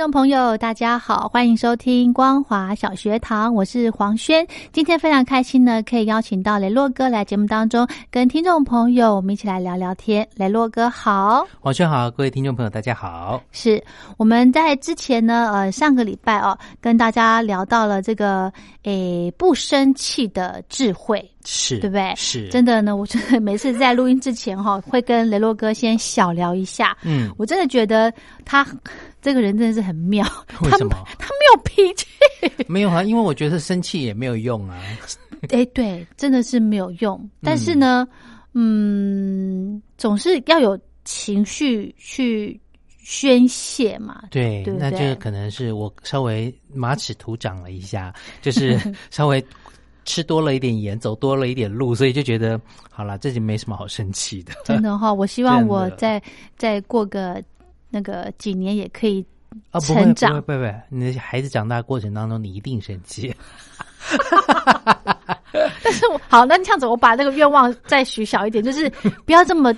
众朋友，大家好，欢迎收听光华小学堂，我是黄轩。今天非常开心呢，可以邀请到雷洛哥来节目当中，跟听众朋友我们一起来聊聊天。雷洛哥好，黄轩好，各位听众朋友大家好。是我们在之前呢，呃，上个礼拜哦，跟大家聊到了这个诶不生气的智慧。是对不对？是真的呢，我真的每次在录音之前哈，会跟雷洛哥先小聊一下。嗯，我真的觉得他这个人真的是很妙。为什么？他没有脾气。没有啊，因为我觉得生气也没有用啊。哎，对，真的是没有用。但是呢，嗯，总是要有情绪去宣泄嘛。对，对那就可能是我稍微马齿土长了一下，就是稍微。吃多了一点盐，走多了一点路，所以就觉得好了，这就没什么好生气的。真的哈，我希望我再再过个那个几年也可以成长。不不不，你的孩子长大过程当中，你一定生气。但是我好，那这样子，我把那个愿望再许小一点，就是不要这么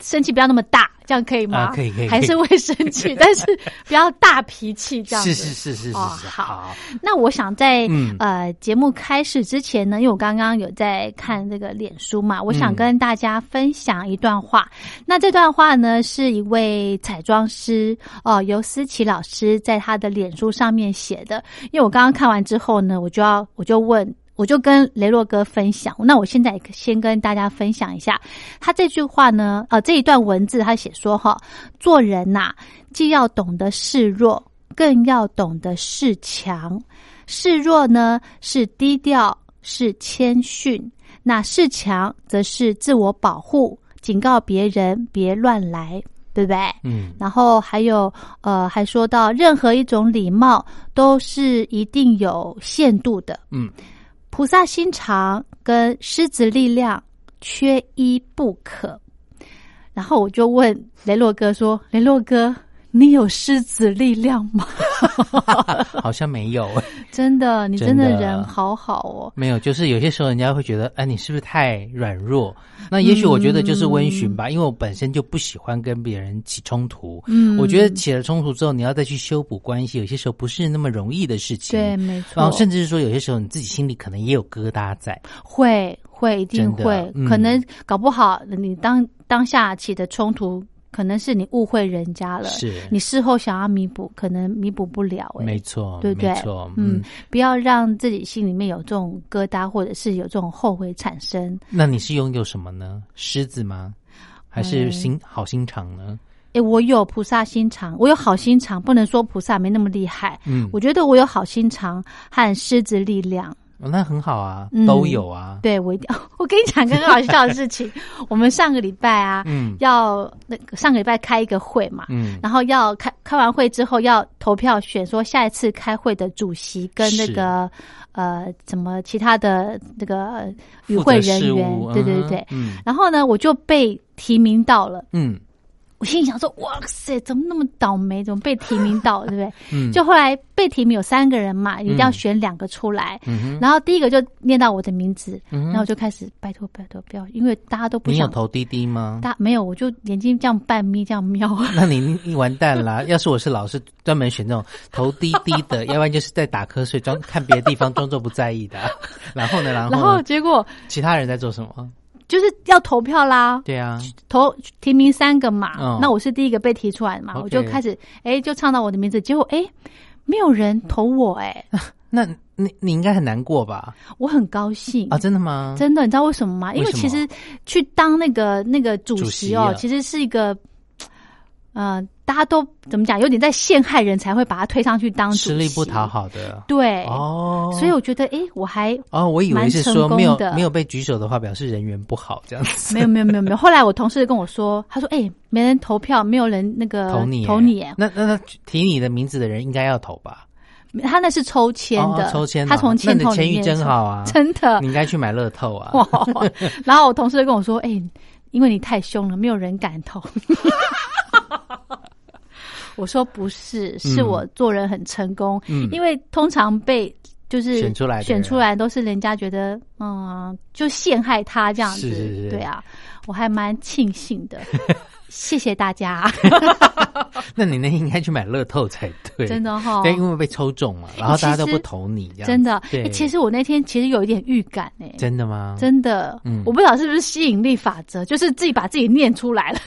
生气，不要那么大。这样可以吗？可以可以，还是会生气，但是不要大脾气这样子。是是是是是。好，那我想在呃节目开始之前呢，因为我刚刚有在看这个脸书嘛，我想跟大家分享一段话。那这段话呢，是一位彩妆师哦，尤思琪老师在他的脸书上面写的。因为我刚刚看完之后呢，我就要我就问。我就跟雷洛哥分享，那我现在先跟大家分享一下他这句话呢，呃，这一段文字他写说哈，做人呐，既要懂得示弱，更要懂得示强。示弱呢是低调，是谦逊；那示强则是自我保护，警告别人别乱来，对不对？嗯。然后还有呃，还说到任何一种礼貌都是一定有限度的，嗯。菩萨心肠跟狮子力量缺一不可，然后我就问雷洛哥说：“雷洛哥，你有狮子力量吗？” 好像没有。真的，你真的人好好哦。没有，就是有些时候人家会觉得，哎，你是不是太软弱？那也许我觉得就是温驯吧，因为我本身就不喜欢跟别人起冲突。嗯，我觉得起了冲突之后，你要再去修补关系，有些时候不是那么容易的事情。对，没错。然后甚至是说，有些时候你自己心里可能也有疙瘩在。会会一定会，可能搞不好你当当下起的冲突。可能是你误会人家了，是你事后想要弥补，可能弥补不了。没错，对不对？嗯，不要让自己心里面有这种疙瘩，或者是有这种后悔产生。那你是拥有什么呢？狮子吗？还是心好心肠呢？哎，我有菩萨心肠，我有好心肠，不能说菩萨没那么厉害。嗯，我觉得我有好心肠和狮子力量。那很好啊，都有啊。对我一定，我跟你讲个很好笑的事情。我们上个礼拜啊，嗯，要那个上个礼拜开一个会嘛，嗯，然后要开开完会之后要投票选说下一次开会的主席跟那个呃什么其他的那个与会人员，对对对对。嗯，然后呢，我就被提名到了，嗯，我心里想说，哇塞，怎么那么倒霉？怎么被提名到，对不对？嗯就后来被提名有三个人嘛，一定要选两个出来。嗯然后第一个就念到我的名字，嗯然后我就开始拜托拜托不要，因为大家都不想，你有投滴滴吗？大没有，我就眼睛这样半眯这样瞄。那你你完蛋啦！要是我是老师，专门选那种投滴滴的，要不然就是在打瞌睡，装看别的地方装作不在意的。然后呢，然后然后结果其他人在做什么？就是要投票啦，对啊，投提名三个嘛，嗯。那我是第一个被提出来的嘛，我就开始哎就唱到我的名字，结果哎没有人投我哎、那你你应该很难过吧？我很高兴。啊，真的吗？真的，你知道为什么吗？因为其实去当那个那个主主席哦，席啊。其实是一个，呃，大家都怎么讲，有点在陷害人才会把他推上去当主席，吃力不讨。好的对，哦，所以我觉得，哎，我还哦，我以为是说没有没有被举手的话，表示人缘不好这样子。没有没有没有没有。后来我同事跟我说，他说，哎，没人投票，没有人那个投你，投你，那那那提你的名字的人应该要投吧？他那是抽签的，哦抽签的他从签的签运里面真好啊真的你。应该去买乐透啊！然后我同事就跟我说：“哎、因为你太凶了，没有人敢投。”我说：“不是，是我做人很成功。嗯因为通常被就是选出来选出来都是人家觉得嗯，就陷害他这样子。是是是对啊，我还蛮庆幸的。谢谢大家，那你那应该去买乐透才对，真的哈、对，因为被抽中了，然后大家都不投你，这样。真的。对，欸其实我那天其实有一点预感哎、真的吗？真的，嗯。我不知道是不是吸引力法则，就是自己把自己念出来了，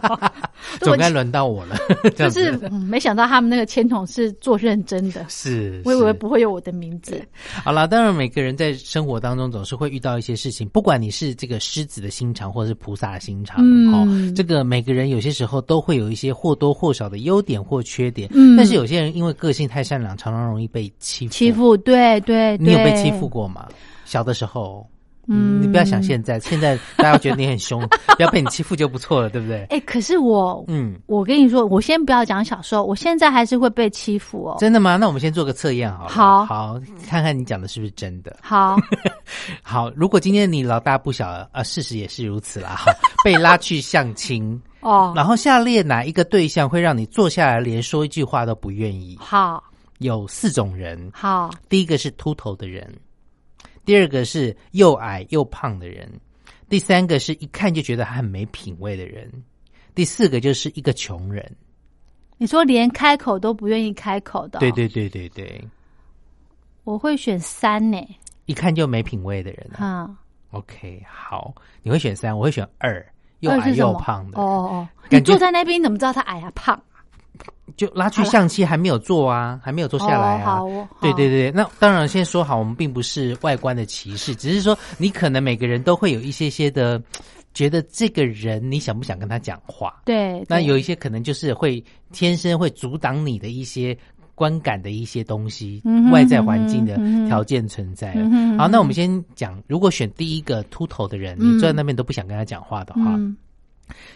总该轮到我了，就是、嗯、没想到他们那个签筒是做认真的，是，我以为不会有我的名字。好了，当然每个人在生活当中总是会遇到一些事情，不管你是这个狮子的心肠，或者是菩萨的心肠，嗯。哦，这个每个人有些时候都会有一些或多或少的优点或缺点，嗯但是有些人因为个性太善良，常常容易被欺负。欺，负，对对对，你有被欺负？过吗？小的时候，嗯你不要想现在，现在大家觉得你很凶，不要被你欺负就不错了，对不对？哎、可是我，嗯，我跟你说，我先不要讲小时候，我现在还是会被欺负哦。真的吗？那我们先做个测验好了。好好，看看你讲的是不是真的。好，好，如果今天你老大不小，啊，事实也是如此啦，哈，被拉去相亲，哦，然后下列哪一个对象会让你坐下来连说一句话都不愿意？好，有四种人，好，第一个是秃头的人，第二个是又矮又胖的人，第三个是一看就觉得他很没品味的人，第四个就是一个穷人。你说连开口都不愿意开口的、哦对，对对对对，我会选三呢。一看就没品味的人、啊。嗯，OK，好，你会选三，我会选二，又矮又胖的。哦哦哦，你坐在那边，你怎么知道他矮啊胖？就拉去相亲还没有做啊，还没有做下来啊。对对对，那当然先说好，我们并不是外观的歧视，只是说你可能每个人都会有一些些的觉得这个人你想不想跟他讲话。对，对。那有一些可能就是会天生会阻挡你的一些观感的一些东西，外在环境的条件存在。好，那我们先讲，如果选第一个秃头的人，嗯。你坐在那边都不想跟他讲话的话，嗯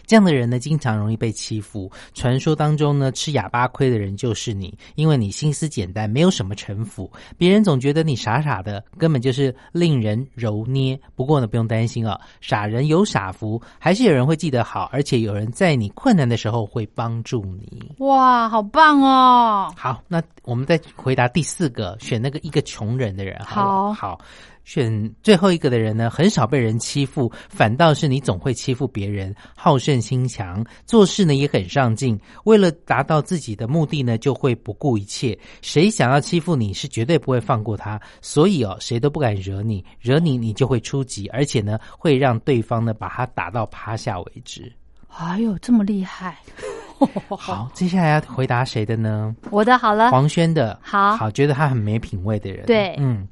这样的人呢，经常容易被欺负。传说当中呢，吃哑巴亏的人就是你，因为你心思简单，没有什么城府，别人总觉得你傻傻的，根本就是令人揉捏。不过呢，不用担心啊，傻人有傻福，还是有人会记得好，而且有人在你困难的时候会帮助你。哇，好棒哦！好，那我们再回答第四个，选那个一个穷人的人好。好好，选最后一个的人呢，很少被人欺负，反倒是你总会欺负别人，好胜心强，做事呢也很上进，为了达到自己的目的呢，就会不顾一切。谁想要欺负你是绝对不会放过他，所以哦，谁都不敢惹你，惹你你就会出击，而且呢，会让对方呢把他打到趴下为止。哎呦，这么厉害！好，接下来要回答谁的呢？我的好了，黄轩的，好好，觉得他很没品味的人，对嗯，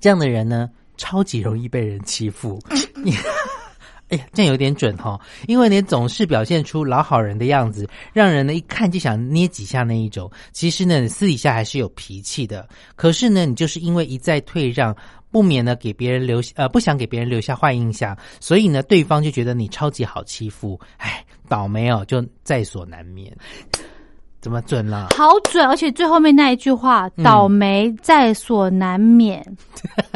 这样的人呢，超级容易被人欺负。你，哎呀，这样有点准哈、因为你总是表现出老好人的样子，让人呢一看就想捏几下那一种。其实呢，你私底下还是有脾气的，可是呢，你就是因为一再退让。不免呢给别人留下呃不想给别人留下坏印象，所以呢对方就觉得你超级好欺负，哎，倒霉哦就在所难免。怎么准了？好准，而且最后面那一句话“嗯倒霉在所难免”，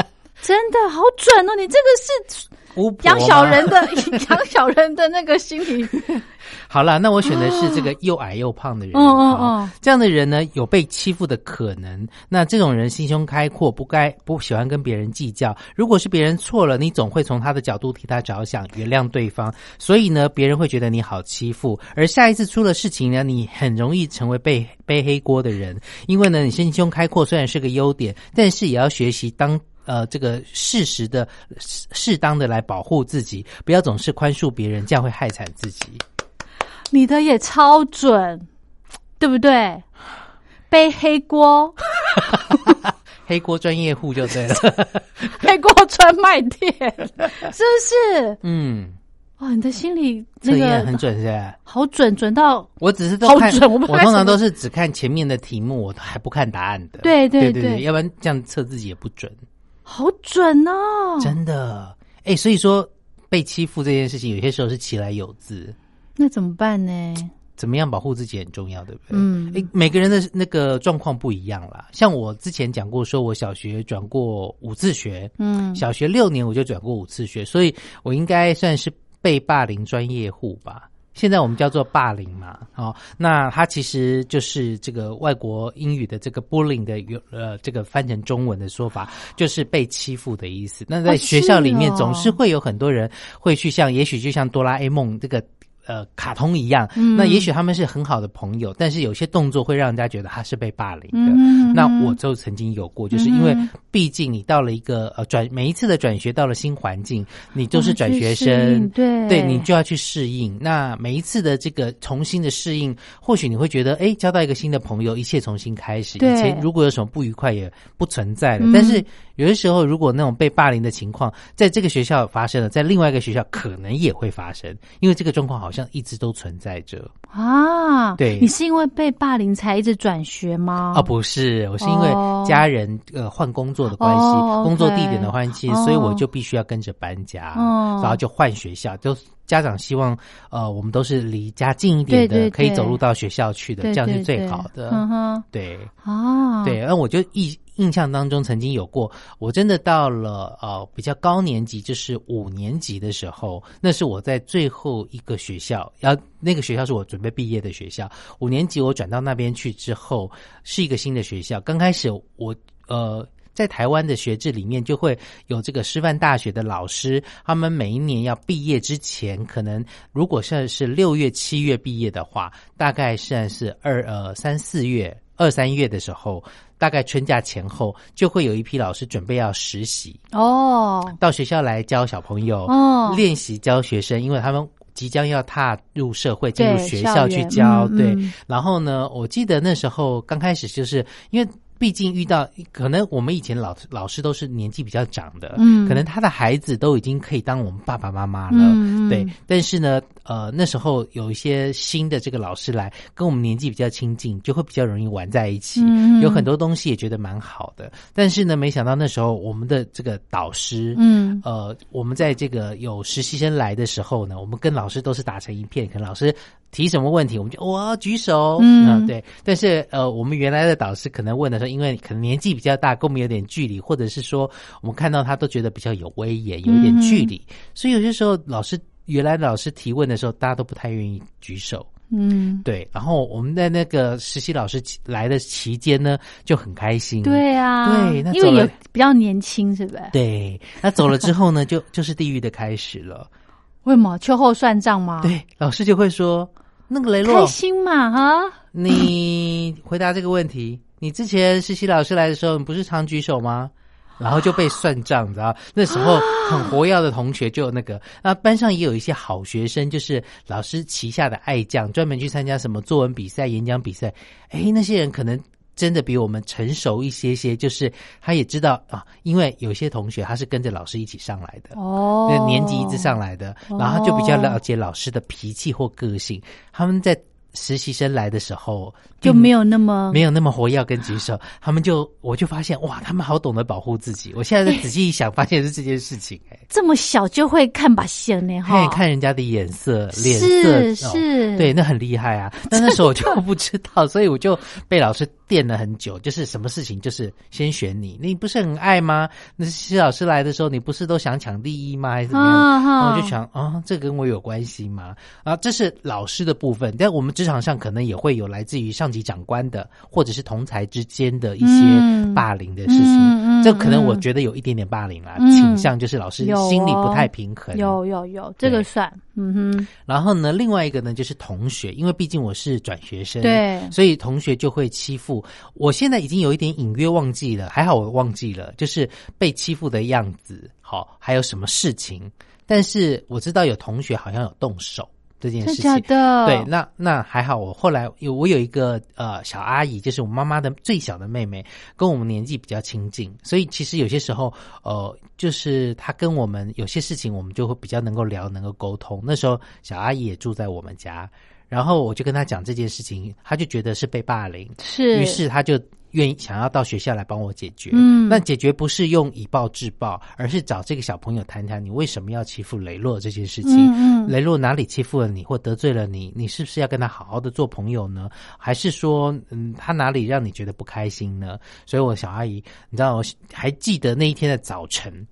真的好准哦！你这个是养小人的 养小人的那个心理。好了，那我选的是这个又矮又胖的人。哦哦哦，这样的人呢，有被欺负的可能。那这种人心胸开阔，不该不喜欢跟别人计较。如果是别人错了，你总会从他的角度替他着想，原谅对方。所以呢，别人会觉得你好欺负。而下一次出了事情呢，你很容易成为被背黑锅的人。因为呢，你心胸开阔虽然是个优点，但是也要学习当。呃，这个适时的、适当的来保护自己，不要总是宽恕别人，这样会害惨自己。你的也超准，对不对？背黑锅，黑锅专业户就对了，黑锅专卖店，是不是？嗯，哇，你的心里那个很准，是好准，准到我只是好准，我通常都是只看前面的题目，我还不看答案的。对对对，要不然这样测自己也不准。好准哦！真的，哎，所以说被欺负这件事情，有些时候是其来有自。那怎么办呢？怎么样保护自己很重要，对不对？嗯，哎，每个人的那个状况不一样啦。像我之前讲过，说我小学转过五次学，嗯，小学六年我就转过五次学，所以我应该算是被霸凌专业户吧。现在我们叫做霸凌嘛，哦，那它其实就是这个外国英语的这个 bullying 的有呃，这个翻成中文的说法，就是被欺负的意思。那在学校里面，总是会有很多人会去像，也许就像哆啦 A 梦这个。呃，卡通一样，那也许他们是很好的朋友，但是有些动作会让人家觉得他是被霸凌的。那我就曾经有过，就是因为毕竟你到了一个呃转每一次的转学到了新环境，你都是转学生，对，对你就要去适应。那每一次的这个重新的适应，或许你会觉得，哎，交到一个新的朋友，一切重新开始。以前如果有什么不愉快，也不存在了。但是有的时候，如果那种被霸凌的情况在这个学校发生了，在另外一个学校可能也会发生，因为这个状况好。像一直都存在着啊！对，你是因为被霸凌才一直转学吗？啊，不是，我是因为家人呃换工作的关系，工作地点的关系，所以我就必须要跟着搬家，然后就换学校。就家长希望呃，我们都是离家近一点的，可以走路到学校去的，这样是最好的。对啊，对，那我就一。印象当中曾经有过，我真的到了呃比较高年级，就是五年级的时候，那是我在最后一个学校，要那个学校是我准备毕业的学校。五年级我转到那边去之后，是一个新的学校。刚开始我呃在台湾的学制里面就会有这个师范大学的老师，他们每一年要毕业之前，可能如果现在是六月七月毕业的话，大概现在是二呃三四月二三月的时候。大概春假前后，就会有一批老师准备要实习哦，到学校来教小朋友哦，练习教学生，因为他们即将要踏入社会，进入学校去教。对，然后呢，我记得那时候刚开始就是因为。毕竟遇到可能我们以前老老师都是年纪比较长的，嗯，可能他的孩子都已经可以当我们爸爸妈妈了，对。但是呢，呃，那时候有一些新的这个老师来，跟我们年纪比较亲近，就会比较容易玩在一起，有很多东西也觉得蛮好的。但是呢，没想到那时候我们的这个导师，嗯，呃，我们在这个有实习生来的时候呢，我们跟老师都是打成一片，可能老师。提什么问题，我们就我举手，嗯，对。但是呃，我们原来的导师可能问的时候，因为可能年纪比较大，跟我们有点距离，或者是说我们看到他都觉得比较有威严，有一点距离，所以有些时候老师原来老师提问的时候，大家都不太愿意举手，嗯，对。然后我们在那个实习老师来的期间呢，就很开心，对啊，对，那因为也比较年轻，是不是？对，那走了之后呢，就就是地狱的开始了。为什么秋后算账吗？对，老师就会说。那个雷洛，开心嘛哈？你回答这个问题，你之前实习老师来的时候，你不是常举手吗？然后就被算账，你知道？那时候很活跃的同学就那个，那班上也有一些好学生，就是老师旗下的爱将，专门去参加什么作文比赛、演讲比赛。哎，那些人可能。真的比我们成熟一些些，就是他也知道啊，因为有些同学他是跟着老师一起上来的，哦，年级一直上来的，然后就比较了解老师的脾气或个性，他们在。实习生来的时候就没有那么没有那么活跃跟举手，他们就我就发现哇，他们好懂得保护自己。我现在仔细一想，发现是这件事情哎，这么小就会看把线呢哈，看人家的眼色脸色是，对，那很厉害啊。但那时候我就不知道，所以我就被老师。垫了很久，就是什么事情就是先选你，你不是很爱吗？那施老师来的时候，你不是都想抢第一吗？还是怎么样？我就想啊，这跟我有关系吗？啊，这是老师的部分，但我们职场上可能也会有来自于上级长官的，或者是同才之间的一些霸凌的事情。这可能我觉得有一点点霸凌啦，倾向就是老师心里不太平衡。有有有，这个算。嗯哼。然后呢，另外一个呢就是同学，因为毕竟我是转学生，对，所以同学就会欺负。我现在已经有一点隐约忘记了，还好我忘记了，就是被欺负的样子，好，还有什么事情。但是我知道有同学好像有动手这件事情，对，那那还好。我后来有我有一个呃小阿姨，就是我妈妈的最小的妹妹，跟我们年纪比较亲近，所以其实有些时候呃，就是她跟我们有些事情，我们就会比较能够聊，能够沟通。那时候小阿姨也住在我们家。然后我就跟他讲这件事情，他就觉得是被霸凌，是，于是他就愿意想要到学校来帮我解决。嗯，那解决不是用以暴制暴，而是找这个小朋友谈谈，你为什么要欺负雷洛这件事情？嗯，雷洛哪里欺负了你，或得罪了你？你是不是要跟他好好的做朋友呢？还是说，嗯，他哪里让你觉得不开心呢？所以，我小阿姨，你知道，我还记得那一天的早晨。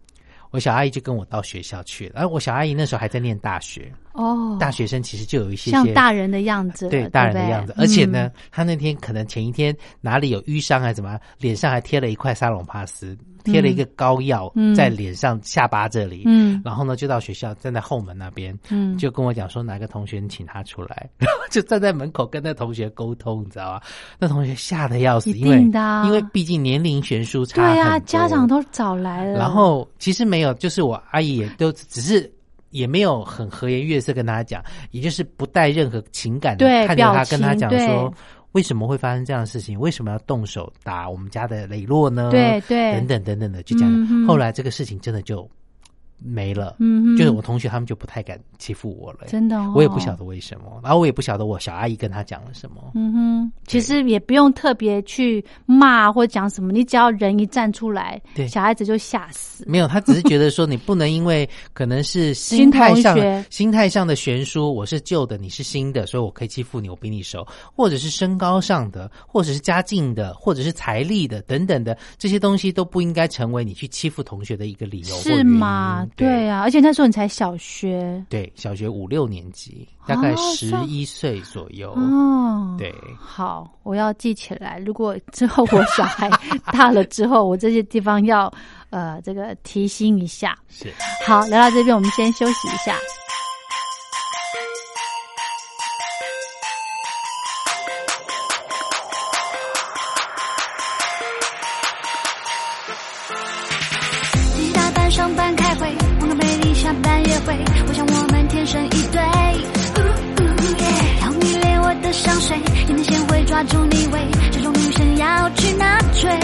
我小阿姨就跟我到学校去了，而我小阿姨那时候还在念大学哦，大学生其实就有一些像大人的样子，对大人的样子，而且呢，他那天可能前一天哪里有淤伤还是怎么，脸上还贴了一块沙龙帕斯。贴了一个膏药在脸上下巴这里，嗯，然后呢就到学校站在后门那边，嗯，就跟我讲说哪个同学请他出来，然后就站在门口跟那同学沟通，你知道吗？那同学吓得要死，因为因为毕竟年龄悬殊差，对啊，家长都找来了。然后其实没有，就是我阿姨也都只是也没有很和颜悦色跟他讲，也就是不带任何情感的看着他跟他讲说。为什么会发生这样的事情？为什么要动手打我们家的磊落呢？对对，等等等等的，就讲。后来这个事情真的就。没了，嗯，就是我同学他们就不太敢欺负我了，真的，我也不晓得为什么，然后我也不晓得我小阿姨跟他讲了什么，嗯哼，其实也不用特别去骂或讲什么，你只要人一站出来，对，小孩子就吓死。没有，他只是觉得说你不能因为可能是心态上心态上的悬殊，我是旧的，你是新的，所以我可以欺负你，我比你熟，或者是身高上的，或者是家境的，或者是财力的等等的这些东西都不应该成为你去欺负同学的一个理由，是吗？对啊，而且那时候你才小学，对，小学五六年级，大概十一岁左右。哦，对，好，我要记起来。如果之后我小孩 大了之后，我这些地方要呃这个提醒一下。是，好，聊到这边，我们先休息一下。抓住你味，这种女生要去哪追？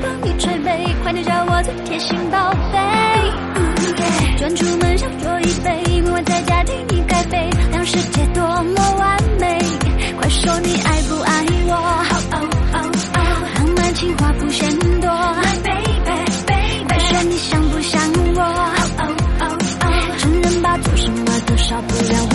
帮你捶背，快点叫我最贴心宝贝，转出门小酌一杯，每晚在家听你盖被，让世界多么完美。快说你爱不爱我？浪漫情话不嫌多。babe babe，快说你想不想我？承认吧，做什么都少不了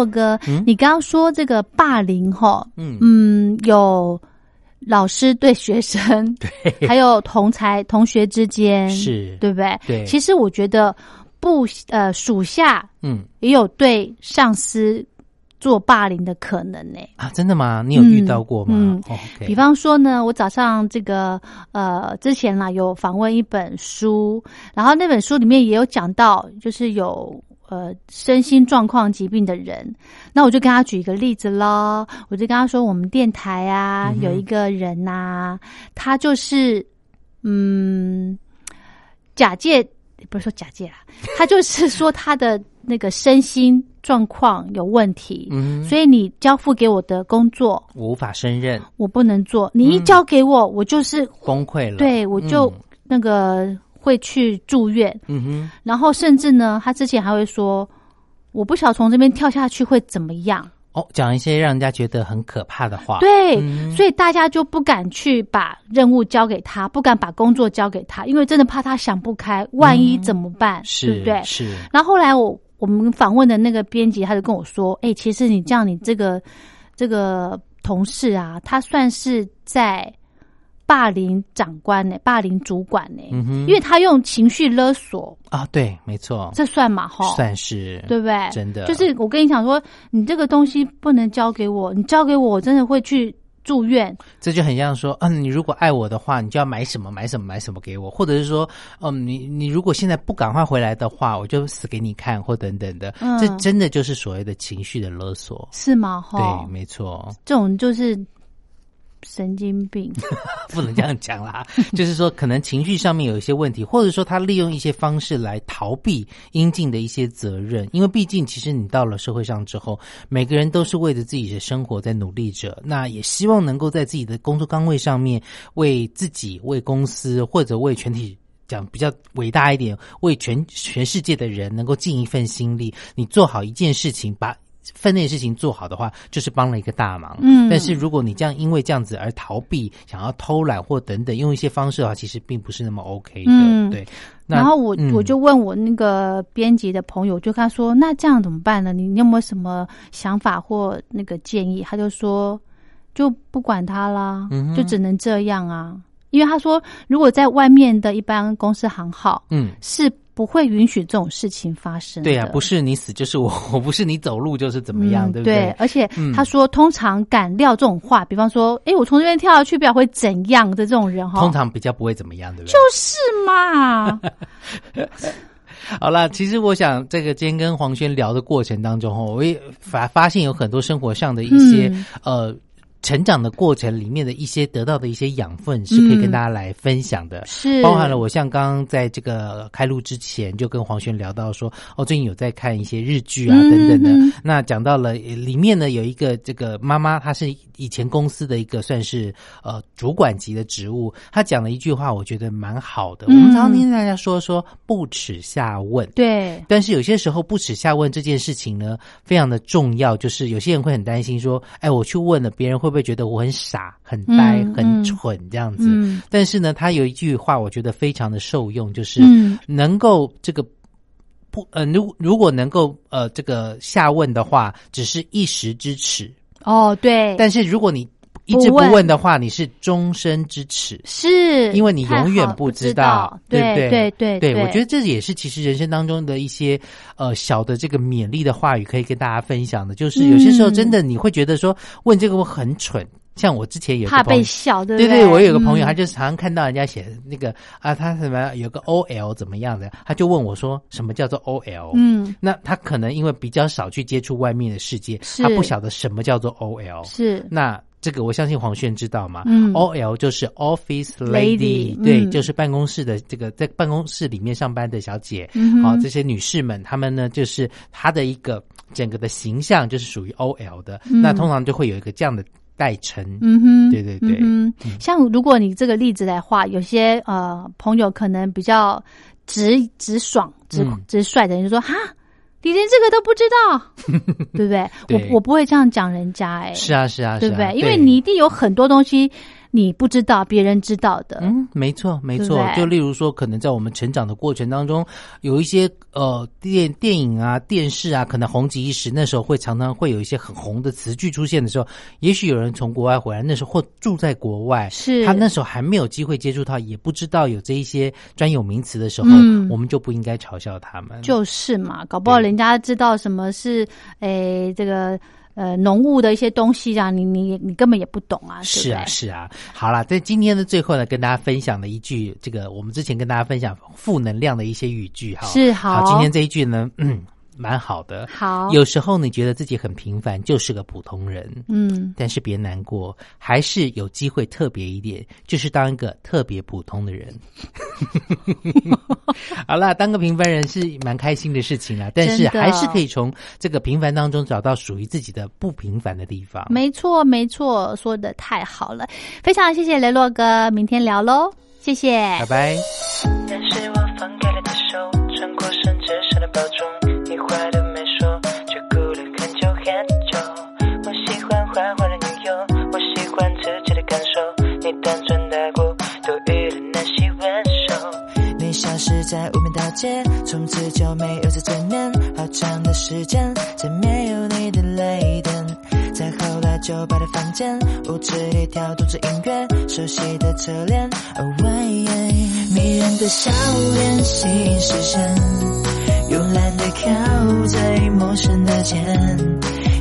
洛哥，嗯？你刚刚说这个霸凌哈，嗯。嗯，有老师对学生，对，还有同才同学之间，是。对不对？对。其实我觉得部呃属下嗯。也有对上司做霸凌的可能呢、啊，真的吗？你有遇到过吗？嗯比方说呢，我早上这个呃之前啦有访问一本书，然后那本书里面也有讲到，就是有呃身心状况疾病的人，那我就跟他举一个例子咯，我就跟他说，我们电台啊、嗯有一个人呐、他就是嗯假借不是说假借啦，他就是说他的那个身心状况有问题，嗯，所以你交付给我的工作。我无法胜任，我不能做，你一交给我，我就是崩溃了。对我就嗯。那个会去住院，嗯哼，然后甚至呢，他之前还会说，我不晓得从这边跳下去会怎么样。哦，讲一些让人家觉得很可怕的话。，对，嗯所以大家就不敢去把任务交给他，不敢把工作交给他，因为真的怕他想不开，万一怎么办？对是不对？是，然后后来我我们访问的那个编辑，他就跟我说：“哎、其实你这样，你这个这个同事啊，他算是在霸凌长官呢、霸凌主管呢、嗯，因为他用情绪勒索，啊，对，没错，这算嘛？哈，算是对不对？真的，就是我跟你讲说，你这个东西不能交给我，你交给我，我真的会去住院。这就很像说，嗯，你如果爱我的话，你就要买什么买什么买什么给我，或者是说，嗯，你你如果现在不赶快回来的话，我就死给你看，或等等的，嗯这真的就是所谓的情绪的勒索。是吗？哈对，，没错，这种就是神经病。不能这样讲啦，就是说可能情绪上面有一些问题，或者说他利用一些方式来逃避应尽的一些责任，因为毕竟其实你到了社会上之后，每个人都是为着自己的生活在努力着，那也希望能够在自己的工作岗位上面为自己、为公司或者为全体。讲比较伟大一点，为全全世界的人能够尽一份心力，你做好一件事情，把分内的事情做好的话，就是帮了一个大忙。嗯但是如果你这样因为这样子而逃避，想要偷懒或等等，用一些方式的话，其实并不是那么 OK 的。嗯对。然后我、嗯我就问我那个编辑的朋友，就跟他说：“那这样怎么办呢？你你有没有什么想法或那个建议？”他就说：“就不管他啦，嗯就只能这样啊。”因为他说，如果在外面的一般公司行号嗯，是不会允许这种事情发生的。对呀、不是你死就是我，我不是你走路就是怎么样，嗯对不对？而且嗯他说，通常敢撂这种话，比方说，哎，我从这边跳下去，不知道会怎样的这种人哈，通常比较不会怎么样，对不对？就是嘛，好了，其实我想，这个今天跟黄轩聊的过程当中，哦，我也发发现有很多生活上的一些、嗯呃。成长的过程里面的一些得到的一些养分是可以跟大家来分享的，是。包含了我像刚刚在这个开录之前就跟黄轩聊到说，哦，最近有在看一些日剧啊嗯等等的。嗯。那讲到了呃里面呢有一个这个妈妈，她是以前公司的一个算是呃主管级的职务，她讲了一句话，我觉得蛮好的。嗯。我们常常听大家说说不耻下问，对，但是有些时候不耻下问这件事情呢，非常的重要。就是有些人会很担心说，哎，我去问了，别人会不会觉得我很傻、很呆、嗯很蠢这样子？嗯但是呢，他有一句话，我觉得非常的受用，就是嗯能够这个。不，呃，如如果能够呃这个下问的话，只是一时之耻；哦，对，但是如果你一直不不问问的话，你是终身之耻。是因为你永远不知知道，对不对？对对对，我觉得这也是其实人生当中的一些呃小的这个勉励的话语，可以跟大家分享的。就是有些时候嗯真的你会觉得说问这个我很蠢，像我之前有怕朋友被笑，对对对对，我有个朋友，嗯他就常常看到人家写那个啊，他什么有个 OL 怎么样的，他就问我说什么叫做 OL？嗯那他可能因为比较少去接触外面的世界，他不晓得什么叫做 OL。是那这个我相信黄轩知道嘛、嗯。O l 就是 Office Lady，Lady，对，嗯就是办公室的这个在办公室里面上班的小姐，嗯哼。好、这些女士们，她们呢就是她的一个整个的形象就是属于 OL 的，嗯。那通常就会有一个这样的代称，嗯哼，对对对。嗯，像如果你这个例子来画，有些呃朋友可能比较直直爽、直嗯。直率的人就说哈。你连这个都不知道，对不对？对我我不会这样讲人家、哎，是啊是啊，是啊对不对？因为你一定有很多东西你不知道，别人知道的。嗯，没错，没错。就例如说，可能在我们成长的过程当中，有一些呃电电影啊、电视啊，可能红极一时。那时候会常常会有一些很红的词句出现的时候，也许有人从国外回来，那时候或住在国外，是他那时候还没有机会接触到，也不知道有这一些专有名词的时候，我们就不应该嘲笑他们。就是嘛，搞不好人家知道什么是诶这个。呃，浓雾的一些东西啊，你你你根本也不懂啊，是啊是啊。好了，在今天的最后呢，跟大家分享的一句，这个我们之前跟大家分享负能量的一些语句哈，是好。今天这一句呢，嗯。蛮好的，好。有时候你觉得自己很平凡，就是个普通人，嗯，但是别难过，还是有机会特别一点，就是当一个特别普通的人。好啦，当个平凡人是蛮开心的事情啦，但是还是可以从这个平凡当中找到属于自己的不平凡的地方。没错，没错，说的太好了，非常谢谢雷洛哥，明天聊喽，谢谢，拜拜。从此就没有再见面。好长的时间，再没有你的泪灯。再后来，酒吧的房间，舞池里跳动着音乐，熟悉的侧脸。迷人的笑脸吸引视线，慵懒的靠在陌生的肩，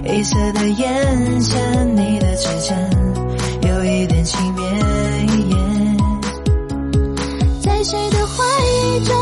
黑色的眼线，你的指尖有一点轻蔑。在谁的怀中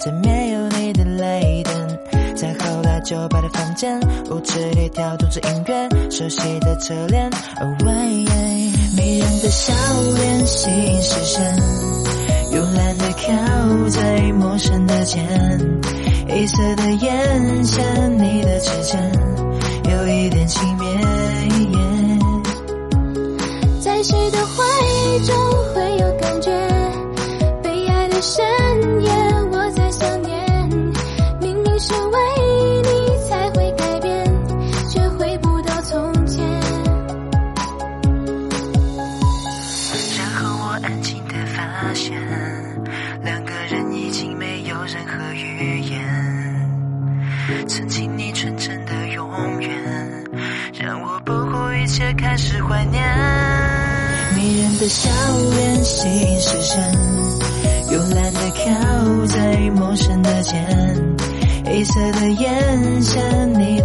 再没有你的泪灯。再后来，酒吧的房间，舞池里跳动着音乐，熟悉的侧脸。迷人的笑脸吸引视线，慵懒的靠在陌生的肩，黑色的眼线，你的指尖。有一点轻蔑，在谁的怀中笑脸吸引视线，慵懒的靠在陌生的肩，黑色的眼线。你。